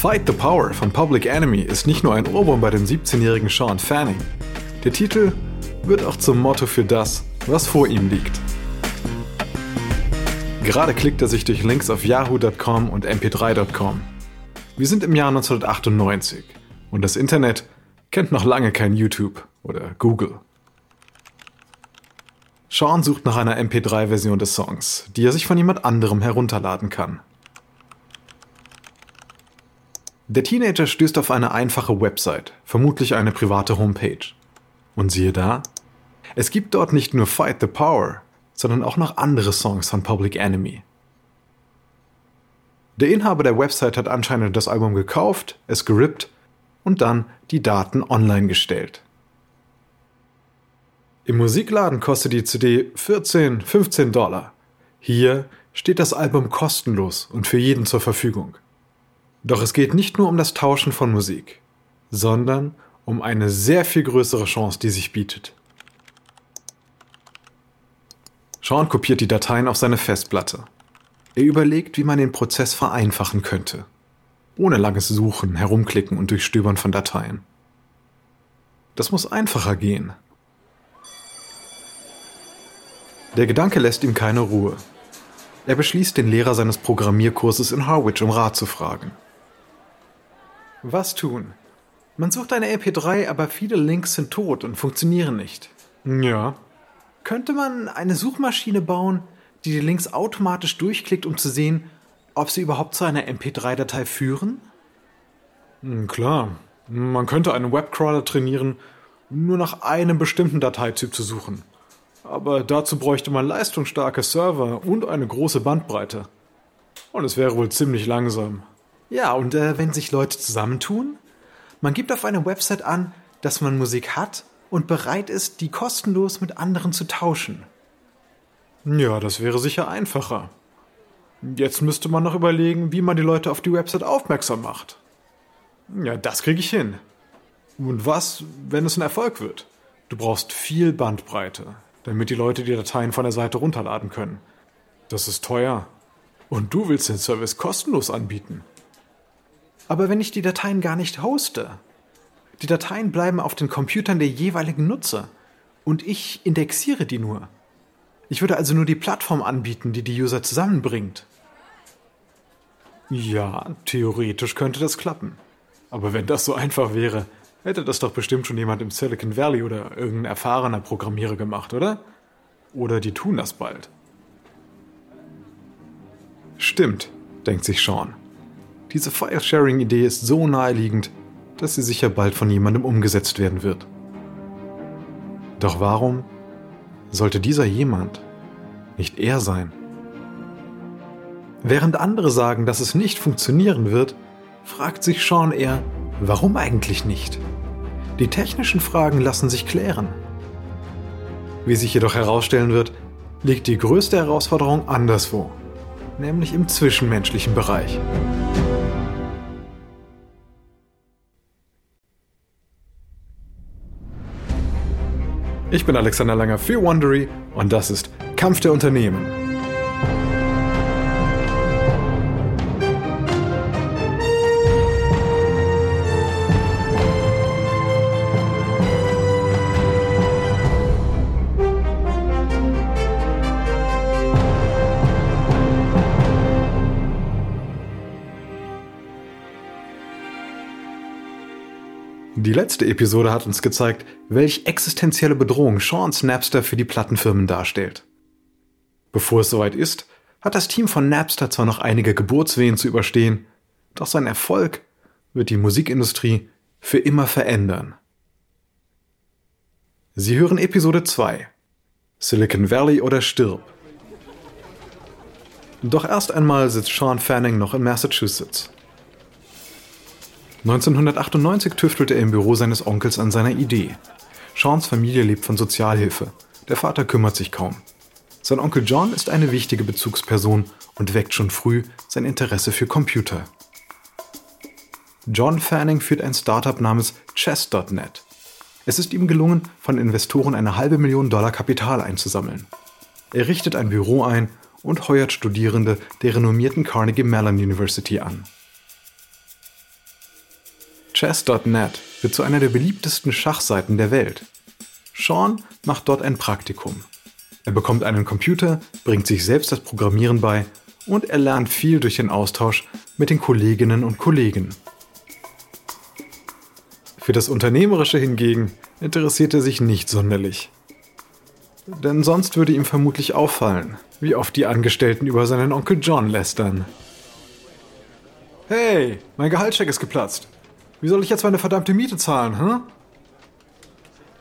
Fight the Power von Public Enemy ist nicht nur ein Ohrwurm bei dem 17-jährigen Sean Fanning. Der Titel wird auch zum Motto für das, was vor ihm liegt. Gerade klickt er sich durch Links auf yahoo.com und mp3.com. Wir sind im Jahr 1998 und das Internet kennt noch lange kein YouTube oder Google. Sean sucht nach einer MP3-Version des Songs, die er sich von jemand anderem herunterladen kann. Der Teenager stößt auf eine einfache Website, vermutlich eine private Homepage. Und siehe da, es gibt dort nicht nur Fight the Power, sondern auch noch andere Songs von Public Enemy. Der Inhaber der Website hat anscheinend das Album gekauft, es gerippt und dann die Daten online gestellt. Im Musikladen kostet die CD 14, 15 Dollar. Hier steht das Album kostenlos und für jeden zur Verfügung. Doch es geht nicht nur um das Tauschen von Musik, sondern um eine sehr viel größere Chance, die sich bietet. Sean kopiert die Dateien auf seine Festplatte. Er überlegt, wie man den Prozess vereinfachen könnte. Ohne langes Suchen, Herumklicken und Durchstöbern von Dateien. Das muss einfacher gehen. Der Gedanke lässt ihm keine Ruhe. Er beschließt, den Lehrer seines Programmierkurses in Harwich um Rat zu fragen. Was tun? Man sucht eine LP3, aber viele Links sind tot und funktionieren nicht. Ja. Könnte man eine Suchmaschine bauen, die die Links automatisch durchklickt, um zu sehen, ob sie überhaupt zu einer MP3-Datei führen? Hm, klar. Man könnte einen Webcrawler trainieren, nur nach einem bestimmten Dateityp zu suchen. Aber dazu bräuchte man leistungsstarke Server und eine große Bandbreite. Und es wäre wohl ziemlich langsam. Ja, und äh, wenn sich Leute zusammentun? Man gibt auf einer Website an, dass man Musik hat und bereit ist, die kostenlos mit anderen zu tauschen. Ja, das wäre sicher einfacher. Jetzt müsste man noch überlegen, wie man die Leute auf die Website aufmerksam macht. Ja, das kriege ich hin. Und was, wenn es ein Erfolg wird? Du brauchst viel Bandbreite, damit die Leute die Dateien von der Seite runterladen können. Das ist teuer. Und du willst den Service kostenlos anbieten. Aber wenn ich die Dateien gar nicht hoste, die Dateien bleiben auf den Computern der jeweiligen Nutzer und ich indexiere die nur. Ich würde also nur die Plattform anbieten, die die User zusammenbringt. Ja, theoretisch könnte das klappen. Aber wenn das so einfach wäre, hätte das doch bestimmt schon jemand im Silicon Valley oder irgendein erfahrener Programmierer gemacht, oder? Oder die tun das bald. Stimmt, denkt sich Sean. Diese File-Sharing-Idee ist so naheliegend, dass sie sicher bald von jemandem umgesetzt werden wird. Doch warum sollte dieser jemand nicht er sein? Während andere sagen, dass es nicht funktionieren wird, fragt sich Sean eher, warum eigentlich nicht? Die technischen Fragen lassen sich klären. Wie sich jedoch herausstellen wird, liegt die größte Herausforderung anderswo, nämlich im zwischenmenschlichen Bereich. Ich bin Alexander Langer für Wondery und das ist Kampf der Unternehmen. Die letzte Episode hat uns gezeigt, welch existenzielle Bedrohung Sean's Napster für die Plattenfirmen darstellt. Bevor es soweit ist, hat das Team von Napster zwar noch einige Geburtswehen zu überstehen, doch sein Erfolg wird die Musikindustrie für immer verändern. Sie hören Episode 2 Silicon Valley oder stirb. Doch erst einmal sitzt Sean Fanning noch in Massachusetts. 1998 tüftelt er im Büro seines Onkels an seiner Idee. Seans Familie lebt von Sozialhilfe. Der Vater kümmert sich kaum. Sein Onkel John ist eine wichtige Bezugsperson und weckt schon früh sein Interesse für Computer. John Fanning führt ein Startup namens Chess.net. Es ist ihm gelungen, von Investoren eine halbe Million Dollar Kapital einzusammeln. Er richtet ein Büro ein und heuert Studierende der renommierten Carnegie Mellon University an. Chess.net wird zu einer der beliebtesten Schachseiten der Welt. Sean macht dort ein Praktikum. Er bekommt einen Computer, bringt sich selbst das Programmieren bei und er lernt viel durch den Austausch mit den Kolleginnen und Kollegen. Für das Unternehmerische hingegen interessiert er sich nicht sonderlich. Denn sonst würde ihm vermutlich auffallen, wie oft die Angestellten über seinen Onkel John lästern. Hey, mein Gehaltscheck ist geplatzt. Wie soll ich jetzt meine verdammte Miete zahlen, hm?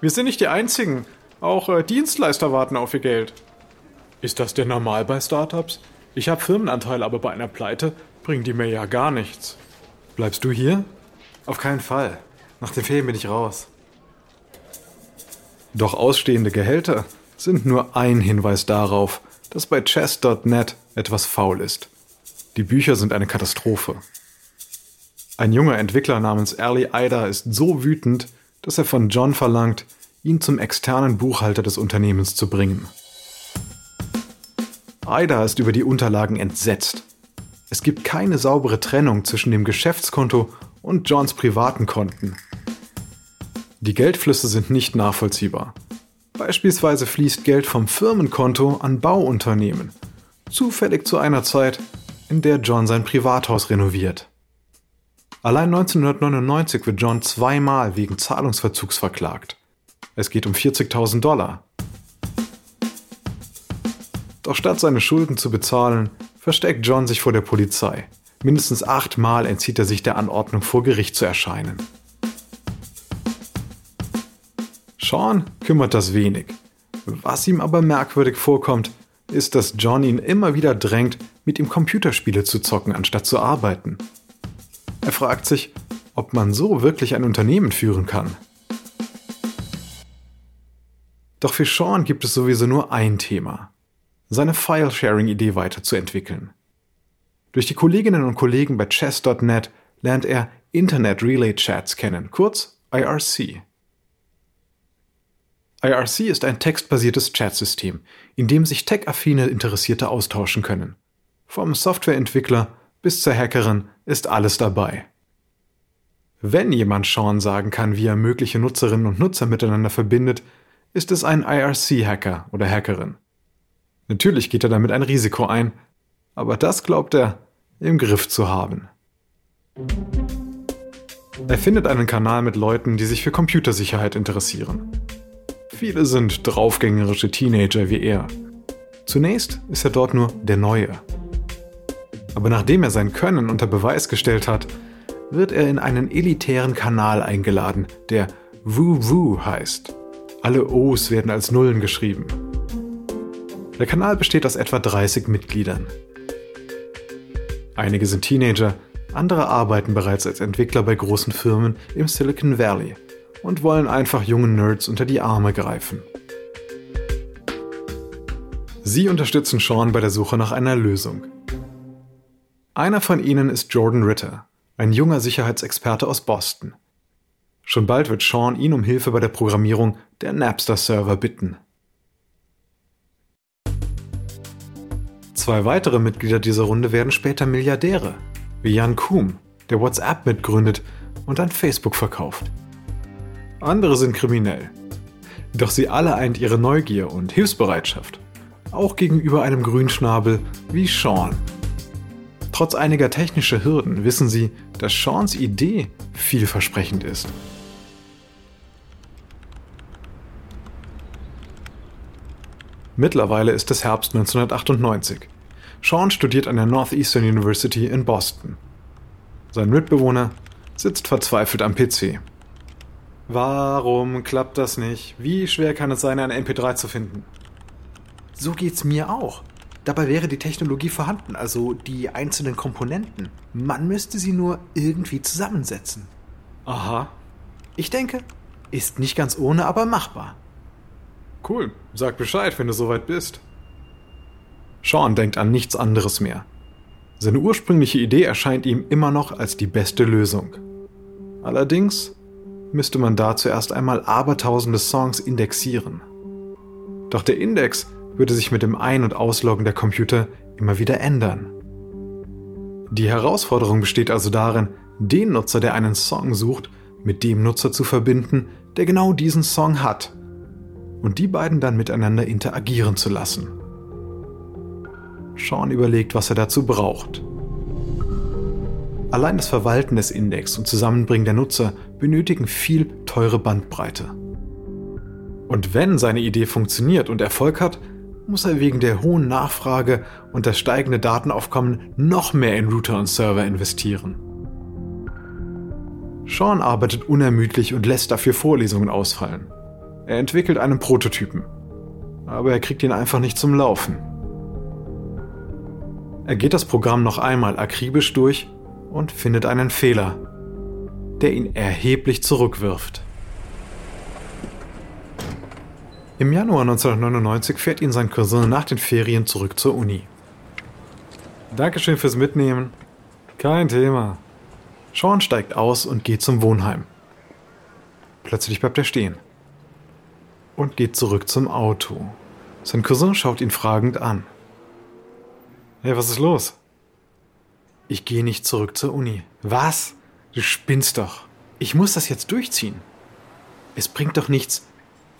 Wir sind nicht die Einzigen. Auch äh, Dienstleister warten auf ihr Geld. Ist das denn normal bei Startups? Ich habe Firmenanteile, aber bei einer Pleite bringen die mir ja gar nichts. Bleibst du hier? Auf keinen Fall. Nach den Ferien bin ich raus. Doch ausstehende Gehälter sind nur ein Hinweis darauf, dass bei chess.net etwas faul ist. Die Bücher sind eine Katastrophe. Ein junger Entwickler namens Ali Ida ist so wütend, dass er von John verlangt, ihn zum externen Buchhalter des Unternehmens zu bringen. Ida ist über die Unterlagen entsetzt. Es gibt keine saubere Trennung zwischen dem Geschäftskonto und Johns privaten Konten. Die Geldflüsse sind nicht nachvollziehbar. Beispielsweise fließt Geld vom Firmenkonto an Bauunternehmen, zufällig zu einer Zeit, in der John sein Privathaus renoviert. Allein 1999 wird John zweimal wegen Zahlungsverzugs verklagt. Es geht um 40.000 Dollar. Doch statt seine Schulden zu bezahlen, versteckt John sich vor der Polizei. Mindestens achtmal entzieht er sich der Anordnung, vor Gericht zu erscheinen. Sean kümmert das wenig. Was ihm aber merkwürdig vorkommt, ist, dass John ihn immer wieder drängt, mit ihm Computerspiele zu zocken, anstatt zu arbeiten. Er fragt sich, ob man so wirklich ein Unternehmen führen kann. Doch für Sean gibt es sowieso nur ein Thema. Seine File-Sharing-Idee weiterzuentwickeln. Durch die Kolleginnen und Kollegen bei chess.net lernt er Internet Relay Chats kennen, kurz IRC. IRC ist ein textbasiertes Chatsystem, in dem sich tech-affine Interessierte austauschen können. Vom Softwareentwickler bis zur Hackerin ist alles dabei. Wenn jemand Sean sagen kann, wie er mögliche Nutzerinnen und Nutzer miteinander verbindet, ist es ein IRC-Hacker oder Hackerin. Natürlich geht er damit ein Risiko ein, aber das glaubt er im Griff zu haben. Er findet einen Kanal mit Leuten, die sich für Computersicherheit interessieren. Viele sind draufgängerische Teenager wie er. Zunächst ist er dort nur der Neue. Aber nachdem er sein Können unter Beweis gestellt hat, wird er in einen elitären Kanal eingeladen, der Woo heißt. Alle O's werden als Nullen geschrieben. Der Kanal besteht aus etwa 30 Mitgliedern. Einige sind Teenager, andere arbeiten bereits als Entwickler bei großen Firmen im Silicon Valley und wollen einfach jungen Nerds unter die Arme greifen. Sie unterstützen Sean bei der Suche nach einer Lösung. Einer von ihnen ist Jordan Ritter, ein junger Sicherheitsexperte aus Boston. Schon bald wird Sean ihn um Hilfe bei der Programmierung der Napster-Server bitten. Zwei weitere Mitglieder dieser Runde werden später Milliardäre, wie Jan Kuhn, der WhatsApp mitgründet und dann Facebook verkauft. Andere sind kriminell. Doch sie alle eint ihre Neugier und Hilfsbereitschaft, auch gegenüber einem Grünschnabel wie Sean. Trotz einiger technischer Hürden wissen sie, dass Seans Idee vielversprechend ist. Mittlerweile ist es Herbst 1998. Sean studiert an der Northeastern University in Boston. Sein Mitbewohner sitzt verzweifelt am PC. Warum klappt das nicht? Wie schwer kann es sein, eine MP3 zu finden? So geht's mir auch. Dabei wäre die Technologie vorhanden, also die einzelnen Komponenten. Man müsste sie nur irgendwie zusammensetzen. Aha. Ich denke, ist nicht ganz ohne, aber machbar. Cool, sag Bescheid, wenn du soweit bist. Sean denkt an nichts anderes mehr. Seine ursprüngliche Idee erscheint ihm immer noch als die beste Lösung. Allerdings müsste man da zuerst einmal abertausende Songs indexieren. Doch der Index würde sich mit dem Ein- und Ausloggen der Computer immer wieder ändern. Die Herausforderung besteht also darin, den Nutzer, der einen Song sucht, mit dem Nutzer zu verbinden, der genau diesen Song hat. Und die beiden dann miteinander interagieren zu lassen. Sean überlegt, was er dazu braucht. Allein das Verwalten des Index und Zusammenbringen der Nutzer benötigen viel teure Bandbreite. Und wenn seine Idee funktioniert und Erfolg hat, muss er wegen der hohen Nachfrage und das steigende Datenaufkommen noch mehr in Router und Server investieren. Sean arbeitet unermüdlich und lässt dafür Vorlesungen ausfallen. Er entwickelt einen Prototypen, aber er kriegt ihn einfach nicht zum Laufen. Er geht das Programm noch einmal akribisch durch und findet einen Fehler, der ihn erheblich zurückwirft. Im Januar 1999 fährt ihn sein Cousin nach den Ferien zurück zur Uni. Dankeschön fürs Mitnehmen. Kein Thema. Sean steigt aus und geht zum Wohnheim. Plötzlich bleibt er stehen und geht zurück zum Auto. Sein Cousin schaut ihn fragend an. Hey, was ist los? Ich gehe nicht zurück zur Uni. Was? Du spinnst doch. Ich muss das jetzt durchziehen. Es bringt doch nichts,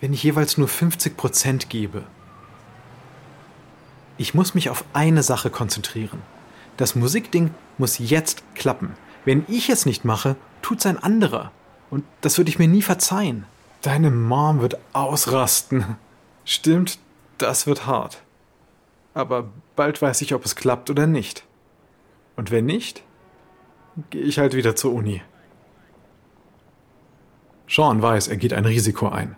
wenn ich jeweils nur 50 Prozent gebe. Ich muss mich auf eine Sache konzentrieren. Das Musikding muss jetzt klappen. Wenn ich es nicht mache, tut's ein anderer. Und das würde ich mir nie verzeihen. Deine Mom wird ausrasten. Stimmt, das wird hart. Aber bald weiß ich, ob es klappt oder nicht. Und wenn nicht, gehe ich halt wieder zur Uni. Sean weiß, er geht ein Risiko ein.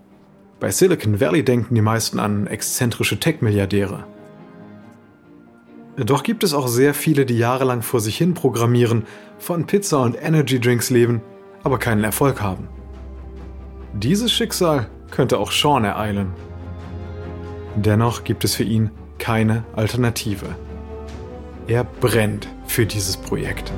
Bei Silicon Valley denken die meisten an exzentrische Tech-Milliardäre. Doch gibt es auch sehr viele, die jahrelang vor sich hin programmieren, von Pizza und Energy Drinks leben, aber keinen Erfolg haben. Dieses Schicksal könnte auch Sean ereilen. Dennoch gibt es für ihn keine Alternative. Er brennt für dieses Projekt.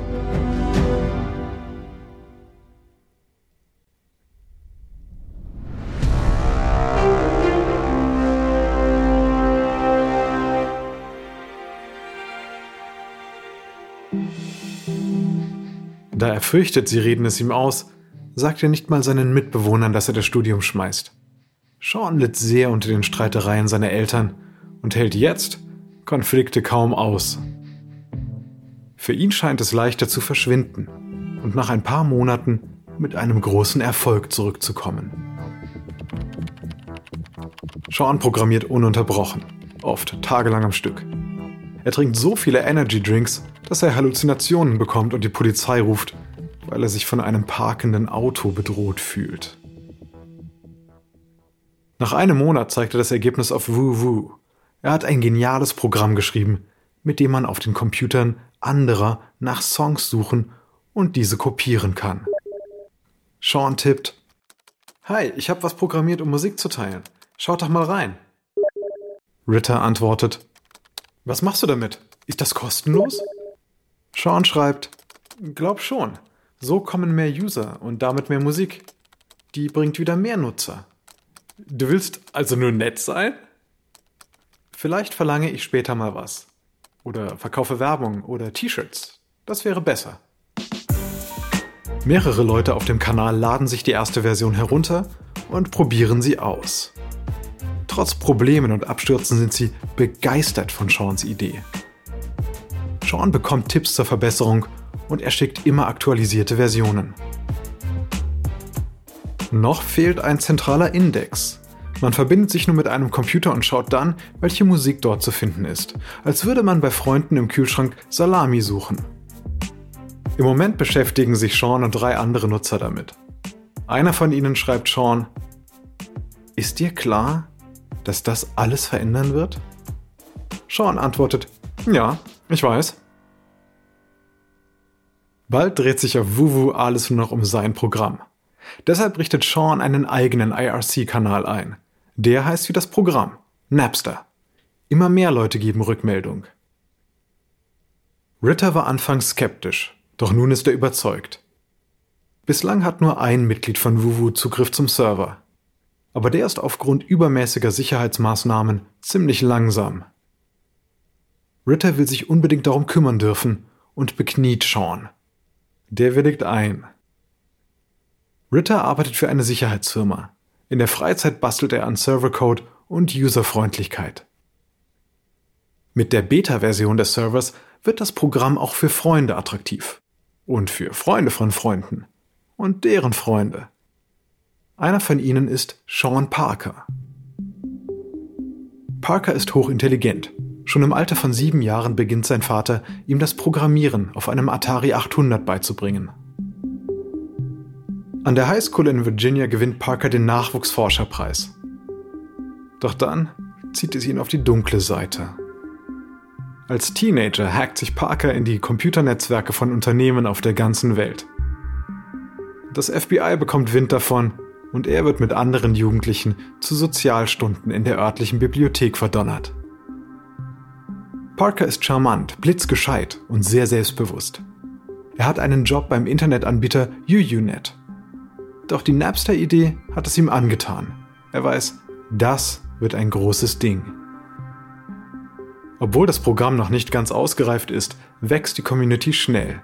Da er fürchtet, sie reden es ihm aus, sagt er nicht mal seinen Mitbewohnern, dass er das Studium schmeißt. Sean litt sehr unter den Streitereien seiner Eltern und hält jetzt Konflikte kaum aus. Für ihn scheint es leichter zu verschwinden und nach ein paar Monaten mit einem großen Erfolg zurückzukommen. Sean programmiert ununterbrochen, oft tagelang am Stück. Er trinkt so viele Energy Drinks, dass er Halluzinationen bekommt und die Polizei ruft, weil er sich von einem parkenden Auto bedroht fühlt. Nach einem Monat zeigt er das Ergebnis auf WooWoo. Er hat ein geniales Programm geschrieben, mit dem man auf den Computern anderer nach Songs suchen und diese kopieren kann. Sean tippt. Hi, ich habe was programmiert, um Musik zu teilen. Schaut doch mal rein. Ritter antwortet. Was machst du damit? Ist das kostenlos? Sean schreibt. Glaub schon. So kommen mehr User und damit mehr Musik. Die bringt wieder mehr Nutzer. Du willst also nur nett sein? Vielleicht verlange ich später mal was. Oder verkaufe Werbung oder T-Shirts. Das wäre besser. Mehrere Leute auf dem Kanal laden sich die erste Version herunter und probieren sie aus. Trotz Problemen und Abstürzen sind sie begeistert von Seans Idee. Sean bekommt Tipps zur Verbesserung und er schickt immer aktualisierte Versionen. Noch fehlt ein zentraler Index, man verbindet sich nur mit einem Computer und schaut dann, welche Musik dort zu finden ist, als würde man bei Freunden im Kühlschrank Salami suchen. Im Moment beschäftigen sich Sean und drei andere Nutzer damit. Einer von ihnen schreibt Sean, ist dir klar, dass das alles verändern wird? Sean antwortet, ja, ich weiß. Bald dreht sich auf Wuwu alles nur noch um sein Programm. Deshalb richtet Sean einen eigenen IRC-Kanal ein. Der heißt wie das Programm, Napster. Immer mehr Leute geben Rückmeldung. Ritter war anfangs skeptisch, doch nun ist er überzeugt. Bislang hat nur ein Mitglied von WuWu Zugriff zum Server. Aber der ist aufgrund übermäßiger Sicherheitsmaßnahmen ziemlich langsam. Ritter will sich unbedingt darum kümmern dürfen und bekniet Sean. Der willigt ein. Ritter arbeitet für eine Sicherheitsfirma. In der Freizeit bastelt er an Servercode und Userfreundlichkeit. Mit der Beta-Version des Servers wird das Programm auch für Freunde attraktiv. Und für Freunde von Freunden. Und deren Freunde. Einer von ihnen ist Sean Parker. Parker ist hochintelligent. Schon im Alter von sieben Jahren beginnt sein Vater, ihm das Programmieren auf einem Atari 800 beizubringen. An der High School in Virginia gewinnt Parker den Nachwuchsforscherpreis. Doch dann zieht es ihn auf die dunkle Seite. Als Teenager hackt sich Parker in die Computernetzwerke von Unternehmen auf der ganzen Welt. Das FBI bekommt Wind davon und er wird mit anderen Jugendlichen zu Sozialstunden in der örtlichen Bibliothek verdonnert. Parker ist charmant, blitzgescheit und sehr selbstbewusst. Er hat einen Job beim Internetanbieter UUNet doch die Napster-Idee hat es ihm angetan. Er weiß, das wird ein großes Ding. Obwohl das Programm noch nicht ganz ausgereift ist, wächst die Community schnell.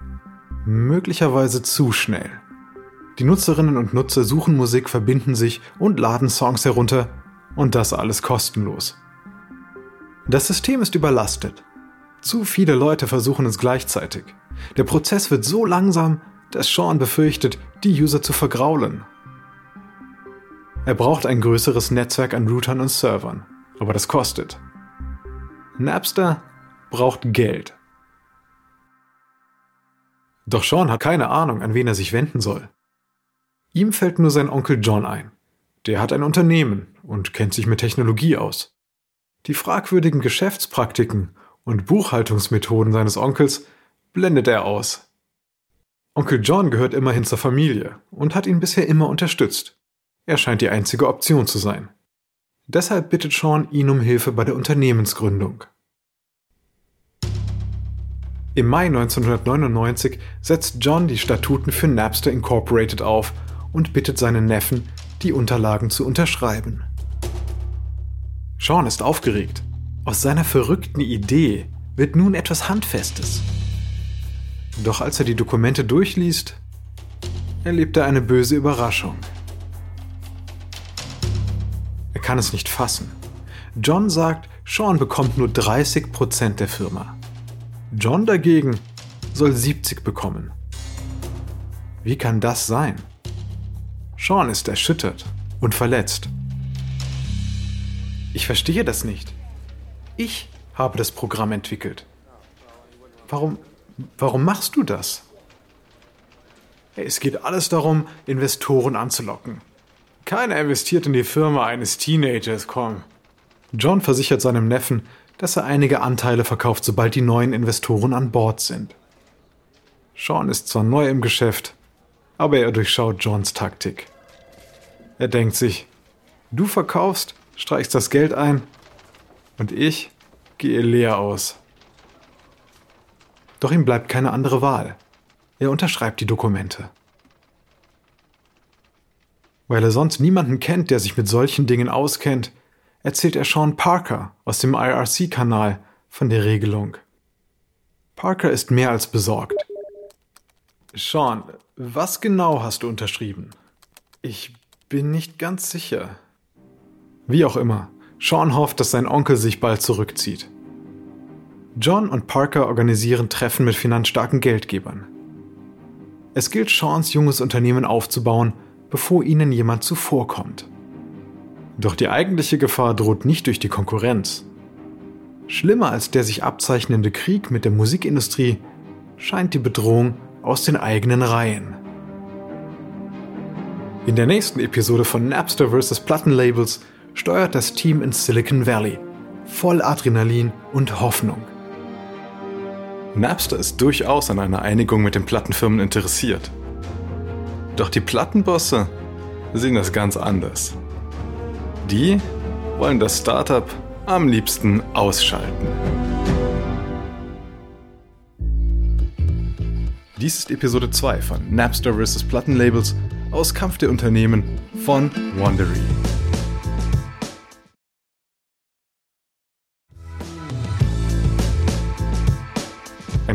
Möglicherweise zu schnell. Die Nutzerinnen und Nutzer suchen Musik, verbinden sich und laden Songs herunter und das alles kostenlos. Das System ist überlastet. Zu viele Leute versuchen es gleichzeitig. Der Prozess wird so langsam, dass Sean befürchtet, die User zu vergraulen. Er braucht ein größeres Netzwerk an Routern und Servern, aber das kostet. Napster braucht Geld. Doch Sean hat keine Ahnung, an wen er sich wenden soll. Ihm fällt nur sein Onkel John ein. Der hat ein Unternehmen und kennt sich mit Technologie aus. Die fragwürdigen Geschäftspraktiken und Buchhaltungsmethoden seines Onkels blendet er aus. Onkel John gehört immerhin zur Familie und hat ihn bisher immer unterstützt. Er scheint die einzige Option zu sein. Deshalb bittet Sean ihn um Hilfe bei der Unternehmensgründung. Im Mai 1999 setzt John die Statuten für Napster Incorporated auf und bittet seinen Neffen, die Unterlagen zu unterschreiben. Sean ist aufgeregt. Aus seiner verrückten Idee wird nun etwas Handfestes. Doch als er die Dokumente durchliest, erlebt er eine böse Überraschung. Er kann es nicht fassen. John sagt, Sean bekommt nur 30% der Firma. John dagegen soll 70 bekommen. Wie kann das sein? Sean ist erschüttert und verletzt. Ich verstehe das nicht. Ich habe das Programm entwickelt. Warum Warum machst du das? Es geht alles darum, Investoren anzulocken. Keiner investiert in die Firma eines Teenagers, komm. John versichert seinem Neffen, dass er einige Anteile verkauft, sobald die neuen Investoren an Bord sind. Sean ist zwar neu im Geschäft, aber er durchschaut Johns Taktik. Er denkt sich, du verkaufst, streichst das Geld ein und ich gehe leer aus. Doch ihm bleibt keine andere Wahl. Er unterschreibt die Dokumente. Weil er sonst niemanden kennt, der sich mit solchen Dingen auskennt, erzählt er Sean Parker aus dem IRC-Kanal von der Regelung. Parker ist mehr als besorgt. Sean, was genau hast du unterschrieben? Ich bin nicht ganz sicher. Wie auch immer, Sean hofft, dass sein Onkel sich bald zurückzieht. John und Parker organisieren Treffen mit finanzstarken Geldgebern. Es gilt, Seans junges Unternehmen aufzubauen, bevor ihnen jemand zuvorkommt. Doch die eigentliche Gefahr droht nicht durch die Konkurrenz. Schlimmer als der sich abzeichnende Krieg mit der Musikindustrie scheint die Bedrohung aus den eigenen Reihen. In der nächsten Episode von Napster vs. Plattenlabels steuert das Team in Silicon Valley, voll Adrenalin und Hoffnung. Napster ist durchaus an einer Einigung mit den Plattenfirmen interessiert. Doch die Plattenbosse sehen das ganz anders. Die wollen das Startup am liebsten ausschalten. Dies ist Episode 2 von Napster vs. Plattenlabels aus Kampf der Unternehmen von Wandery.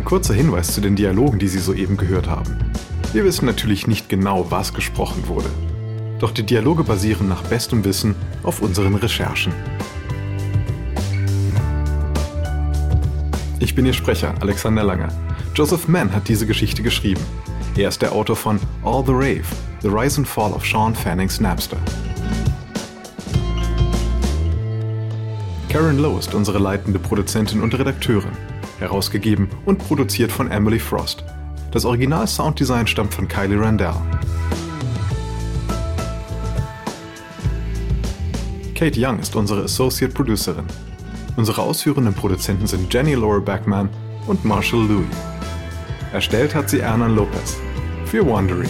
Kurzer Hinweis zu den Dialogen, die Sie soeben gehört haben. Wir wissen natürlich nicht genau, was gesprochen wurde. Doch die Dialoge basieren nach bestem Wissen auf unseren Recherchen. Ich bin Ihr Sprecher, Alexander Langer. Joseph Mann hat diese Geschichte geschrieben. Er ist der Autor von All the Rave, The Rise and Fall of Sean Fanning's Napster. Karen Lowe ist unsere leitende Produzentin und Redakteurin, herausgegeben und produziert von Emily Frost. Das Original-Sounddesign stammt von Kylie Randell. Kate Young ist unsere Associate Producerin. Unsere ausführenden Produzenten sind Jenny Laura Backman und Marshall Louis. Erstellt hat sie Ernan Lopez für Wondery.